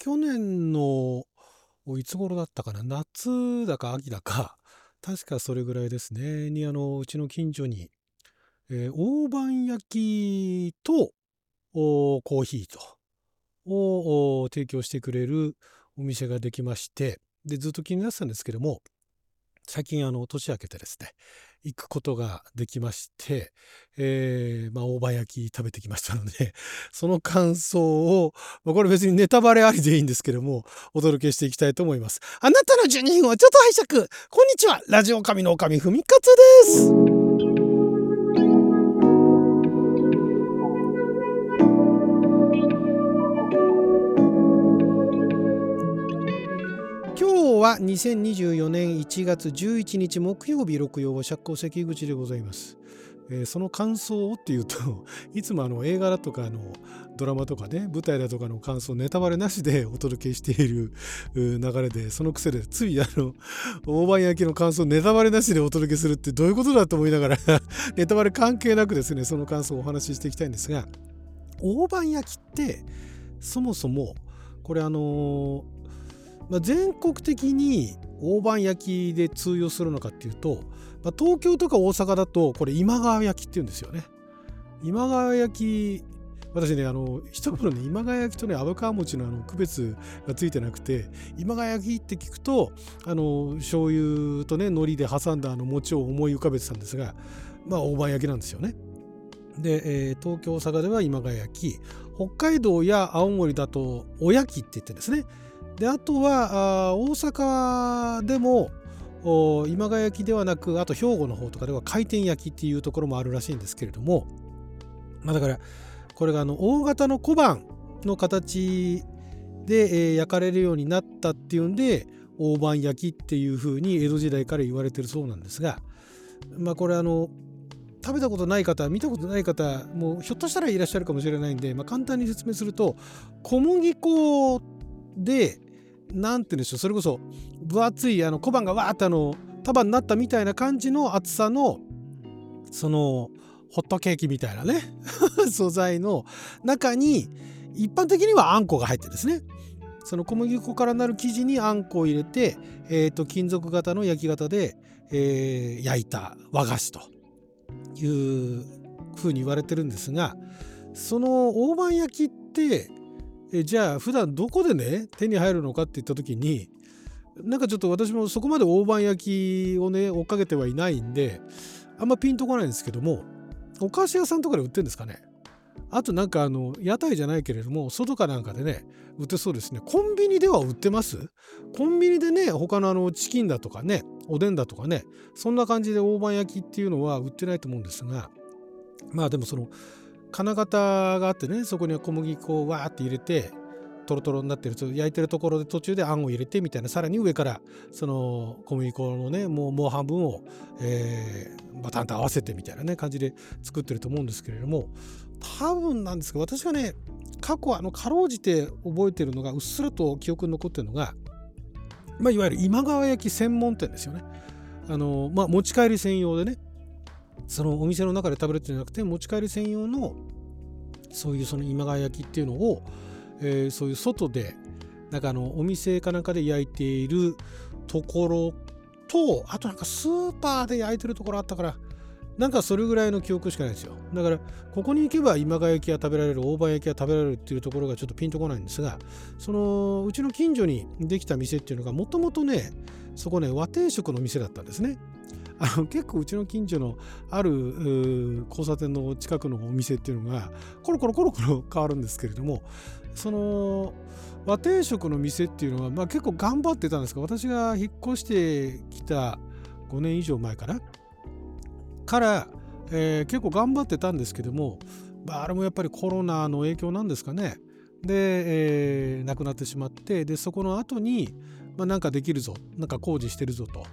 去年のいつ頃だったかな？夏だか秋だか。確かそれぐらいですね。にあのうちの近所に、えー、大判焼きとコーヒーとを提供してくれるお店ができまして。でずっと気になってたんですけども最近あの年明けてですね行くことができまして、えー、まあ、大葉焼き食べてきましたので、その感想を、まあ、これ別にネタバレありでいいんですけども、お届けしていきたいと思います。あなたの12分をちょっと拝借。こんにちは。ラジオ神の神ふみかつです。は2024年1月11日木曜日六曜釈光関口でございます。えー、その感想をっていうと いつもあの映画だとかのドラマとかね舞台だとかの感想ネタバレなしで お届けしている流れでその癖でついあの大判焼きの感想ネタバレなしでお届けするってどういうことだと思いながら ネタバレ関係なくですねその感想をお話ししていきたいんですが大判焼きってそもそもこれあのまあ、全国的に大判焼きで通用するのかっていうと、まあ、東京とか大阪だとこれ今川焼きっていうんですよね。今川焼き私ねあの一頃ね今川焼きとね虻川餅のあの区別がついてなくて今川焼きって聞くとあの醤油とね海苔で挟んだあの餅を思い浮かべてたんですがまあ大判焼きなんですよね。で、えー、東京大阪では今川焼き北海道や青森だとおやきって言ってですねであとはあ大阪でも今川焼きではなくあと兵庫の方とかでは回転焼きっていうところもあるらしいんですけれども、まあ、だからこれがあの大型の小判の形で、え、焼かれるようになったっていうんで大判焼きっていうふうに江戸時代から言われてるそうなんですがまあこれあの食べたことない方見たことない方もうひょっとしたらいらっしゃるかもしれないんで、まあ、簡単に説明すると小麦粉で何て言うんでしょうそれこそ分厚いあの小判がわーってあの束になったみたいな感じの厚さのそのホットケーキみたいなね 素材の中に一般的にはあんこが入ってですね。その小麦粉からなる生地にあんこを入れて、えー、と金属型の焼き型で、えー、焼いた和菓子というふうに言われてるんですがその大判焼きってえじゃあ普段どこでね手に入るのかって言った時になんかちょっと私もそこまで大判焼きをね追っかけてはいないんであんまピンとこないんですけどもお菓子屋さんとかで売ってるんですかね。あとなんかあの屋台じゃないけれども外かなんかでね売ってそうですね。コンビニでは売ってます？コンビニでね他のあのチキンだとかねおでんだとかねそんな感じで大判焼きっていうのは売ってないと思うんですがまあでもその金型があってねそこに小麦粉をわーって入れてトロトロになってる焼いてるところで途中であんを入れてみたいなさらに上からその小麦粉のねもうもう半分を、えー、バタンと合わせてみたいなね感じで作ってると思うんですけれども多分なんですが私がね過去あのかろうじて覚えてるのがうっすらと記憶に残ってるのが、まあ、いわゆる今川焼き専門店ですよね。あのまあ、持ち帰り専用でねそのお店の中で食べるってじゃなくて持ち帰り専用のそういうその今川焼きっていうのを、えー、そういう外でなんかあのお店かなんかで焼いているところとあとなんかスーパーで焼いてるところあったからなんかそれぐらいの記憶しかないですよ。だからここに行けば今川焼きが食べられる大判焼きが食べられるっていうところがちょっとピンとこないんですがそのうちの近所にできた店っていうのがもともとねそこね和定食の店だったんですね。あの結構うちの近所のある交差点の近くのお店っていうのがコロコロコロコロ変わるんですけれどもその和定食の店っていうのは、まあ、結構頑張ってたんですが私が引っ越してきた5年以上前かなから、えー、結構頑張ってたんですけども、まあ、あれもやっぱりコロナの影響なんですかね。で、えー、亡くなってしまってでそこの後に、まあ、なんかできるぞなんか工事してるぞと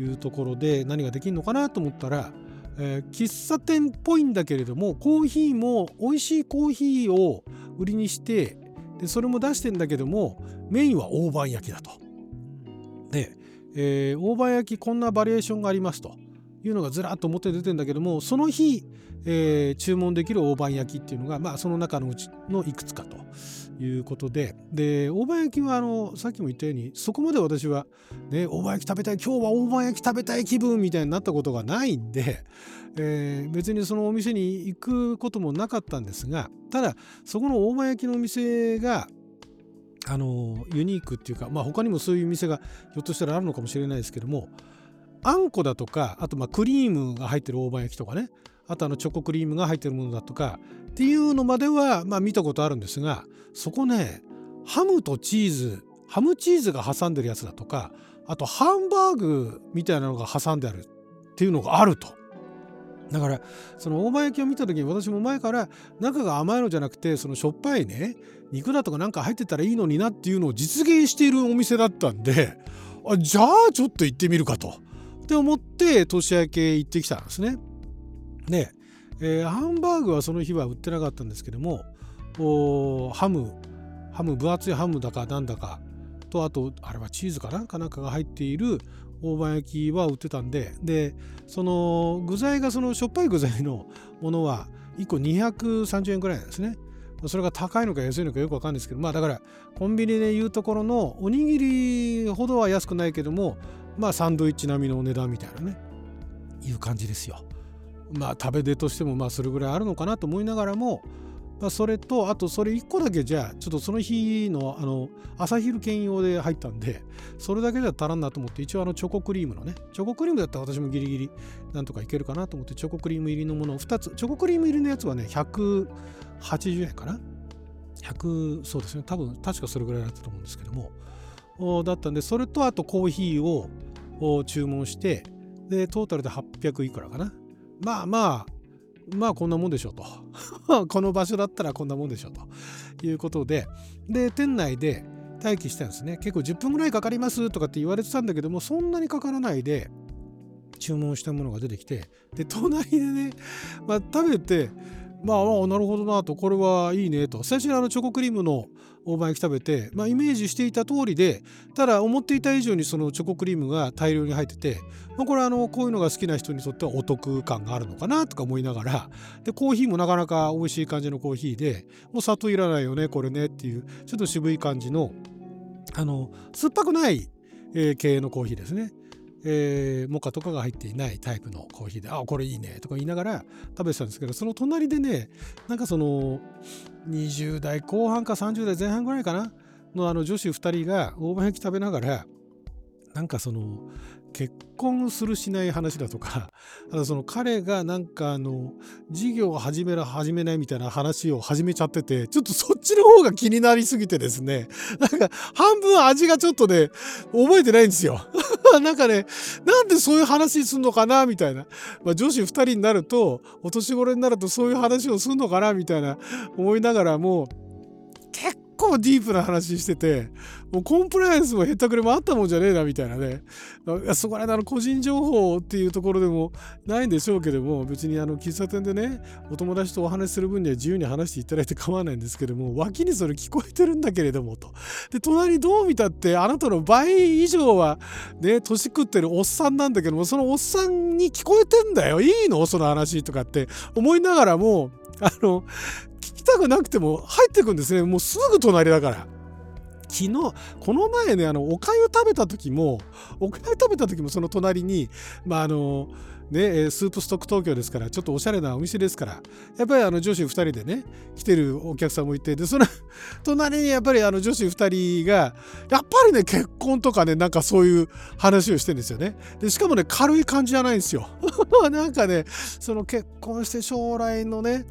いうところで何ができるのかなと思ったら、えー、喫茶店っぽいんだけれどもコーヒーも美味しいコーヒーを売りにしてでそれも出してんだけどもメインは大判焼きだと。で、えー、大判焼きこんなバリエーションがありますというのがずらっと表出てんだけどもその日、えー、注文できる大判焼きっていうのが、まあ、その中のうちのいくつかということで。で大判焼きはあのさっきも言ったようにそこまで私は、ね、大判焼き食べたい今日は大判焼き食べたい気分みたいになったことがないんで、えー、別にそのお店に行くこともなかったんですがただそこの大判焼きのお店があのユニークっていうか、まあ、他にもそういう店がひょっとしたらあるのかもしれないですけどもあんこだとかあとまあクリームが入ってる大判焼きとかねあとあのチョコクリームが入ってるものだとかっていうのまではまあ見たことあるんですがそこねハムとチーズハムチーズが挟んでるやつだとかあとハンバーグみたいなのが挟んであるっていうのがあると。だからその大判焼きを見た時に私も前から中が甘いのじゃなくてそのしょっぱいね肉だとかなんか入ってたらいいのになっていうのを実現しているお店だったんであじゃあちょっと行ってみるかと。って思って年明け行ってきたんですね。で、えー、ハンバーグはその日は売ってなかったんですけどもハム。ハム分厚いハムだかなんだか。とあとあれはチーズかな？かなんかが入っている大判焼きは売ってたんで。でその具材がそのしょっぱい具材のものは1個230円ぐらいなんですね。それが高いのか安いのかよくわかんないですけどまあだからコンビニでいうところのおにぎりほどは安くないけどもまあサンドイッチ並みのお値段みたいなね。いう感じですよ。まあ食べ出としてもまあそれぐらいあるのかなと思いながらも、まあ、それとあとそれ1個だけじゃあちょっとその日のあの朝昼兼用で入ったんでそれだけじゃ足らんなと思って一応あのチョコクリームのねチョコクリームだったら私もギリギリなんとかいけるかなと思ってチョコクリーム入りのものを2つチョコクリーム入りのやつはね180円かな？100そうですね。多分確かそれぐらいだったと思うんですけどもだったんでそれとあとコーヒーをを注文してでトータルで800いくらかな。まあまあまあこんなもんでしょうと。この場所だったらこんなもんでしょうと。いうことでで店内で待機したんですね。結構10分ぐらいかかりますとかって言われてたんだけどもそんなにかからないで注文したものが出てきてで隣でね、まあ、食べてまあ、あなるほどなと。これはいいねと。最初にあのチョコクリームの大判焼き食べて、まあ、イメージしていた通りでただ思っていた以上にそのチョコクリームが大量に入ってて、まあ、これあのこういうのが好きな人にとってはお得感があるのかなとか思いながらでコーヒーもなかなか美味しい感じのコーヒーでもう砂糖いらないよねこれねっていうちょっと渋い感じのあの酸っぱくない、えー、系のコーヒーですね。えー、モカとかが入っていないタイプのコーヒーで、あ、これいいねとか言いながら食べてたんですけど、その隣でね、なんかその20代後半か30代前半ぐらいかなのあの女子2人が大判焼き食べながら、なんかその結婚するしない話だとか、あのその彼がなんかあの事業を始める始めないみたいな話を始めちゃってて、ちょっとそっちの方が気になりすぎてですね、なんか半分味がちょっとね、覚えてないんですよ。なんかね、なんでそういう話すんのかなみたいな。まあ、女子2人になると、お年頃になるとそういう話をすんのかなみたいな思いながらも、結構ディープな話してて、もうコンプライアンスもへったくれもあったもんじゃねえなみたいなね。そこら辺の個人情報っていうところでもないんでしょうけども、別にあの喫茶店でね、お友達とお話しする分には自由に話していただいて構わないんですけども、脇にそれ聞こえてるんだけれどもと。で、隣どう見たってあなたの倍以上はね、年食ってるおっさんなんだけども、そのおっさんに聞こえてんだよ。いいの？その話とかって思いながらも、あの、たくなくても入ってくんですね。もうすぐ隣だから。昨日、この前ね、あの、おかゆ食べた時も、おかゆ食べた時もその隣に、まあ、あの、ね、スープストック東京ですから、ちょっとおしゃれなお店ですから、やっぱりあの女子2人でね、来てるお客さんもいて、で、その 隣にやっぱりあの女子2人が、やっぱりね、結婚とかね、なんかそういう話をしてるんですよね。で、しかもね、軽い感じじゃないんですよ。なんかね、その結婚して将来のね、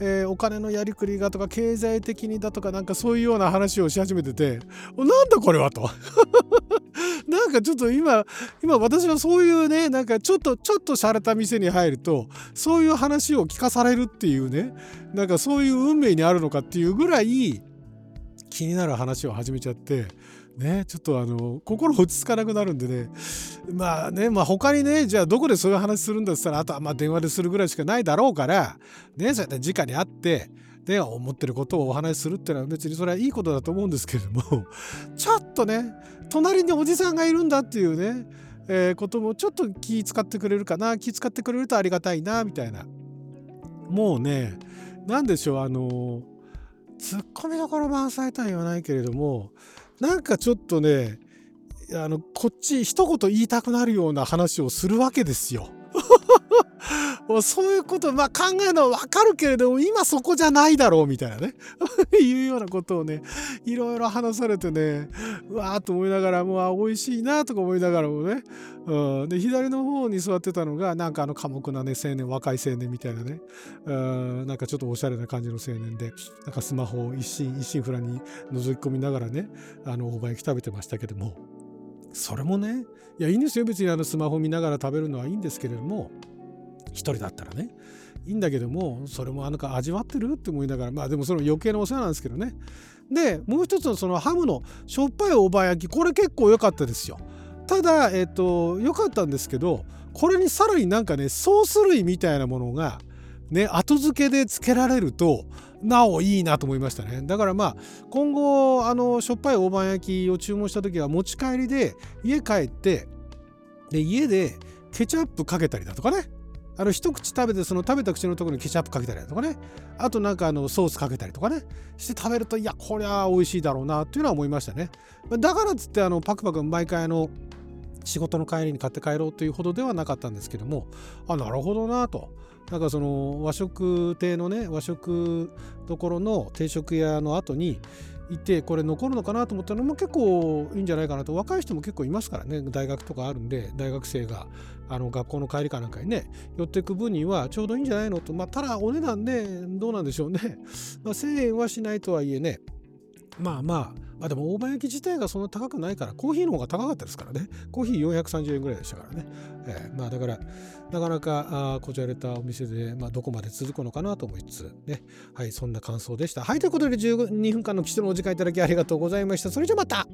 えー、お金のやりくりがとか経済的にだとかなんかそういうような話をし始めててなんだこれはと。なんかちょっと今今私はそういうねなんかちょっとちょっと洒落た店に入るとそういう話を聞かされるっていうねなんかそういう運命にあるのかっていうぐらい気になる話を始めちゃってね、ちょっとあの心落ち着かなくなるんでね。まあねまあ他にねじゃあどこでそういう話するんだっったらあとはまあ電話でするぐらいしかないだろうからねそうやって直に会ってで思ってることをお話しするっていうのは別にそれはいいことだと思うんですけれどもちょっとね隣におじさんがいるんだっていうね、えー、こともちょっと気使ってくれるかな気使ってくれるとありがたいなみたいな。もうね何でしょうあのツッコミどころ満載とは言わないけれどもなんかちょっとねあのこっち一言言いたくなるような話をするわけですよ。そういうことまあ考えるのはわかるけれども今そこじゃないだろうみたいなね。いうようなことをねいろいろ話されてねうわーと思いながらもう美味しいなとか思いながらもね、うん、で左の方に座ってたのがなんかあの寡黙なね青年若い青年みたいなね、うん、なんかちょっとおしゃれな感じの青年でなんかスマホを一心一心不乱に覗き込みながらねあの大葉焼き食べてましたけども。それもねいやいいんですよ。別にあのスマホ見ながら食べるのはいいんですけれども。一人だったらね。いいんだけどもそれもなんか味わってる？って思いながら。まあでもその余計なお世話なんですけどね。でもう一つのそのハムのしょっぱい大葉焼きこれ結構良かったですよ。ただえっ、と良かったんですけどこれにさらになんかねソース類みたいなものがね後付けでつけられるとなおいいなと思いましたね。だからまあ今後あのしょっぱい大判焼きを注文した時は持ち帰りで家帰ってで家でケチャップかけたりだとかね。あの一口食べてその食べた口のところにケチャップかけたりとかね。あとなんかあのソースかけたりとかね。して食べるといやこりゃ美味しいだろうなっていうのは思いましたね。だからっつってあのパクパク毎回あの仕事の帰りに買って帰ろうというほどではなかったんですけども。あなるほどなと。なんかその和食亭のね和食どころの定食屋の後にいてこれ残るのかなと思ったのも結構いいんじゃないかなと。若い人も結構いますからね。大学とかあるんで大学生があの学校の帰りかなんかにね寄っていく分にはちょうどいいんじゃないのと。まあただお値段ねどうなんでしょうね、まあ、1000円はしないとはいえね。まあまあまあでも大判焼き自体がそんな高くないからコーヒーの方が高かったですからね。コーヒー430円ぐらいでしたからね、えー、まあだからなかなかあこじゃれたお店で、まあ、どこまで続くのかなと思いつつね。はいそんな感想でした。はいということで12分間の貴重のお時間いただきありがとうございました。それじゃまた。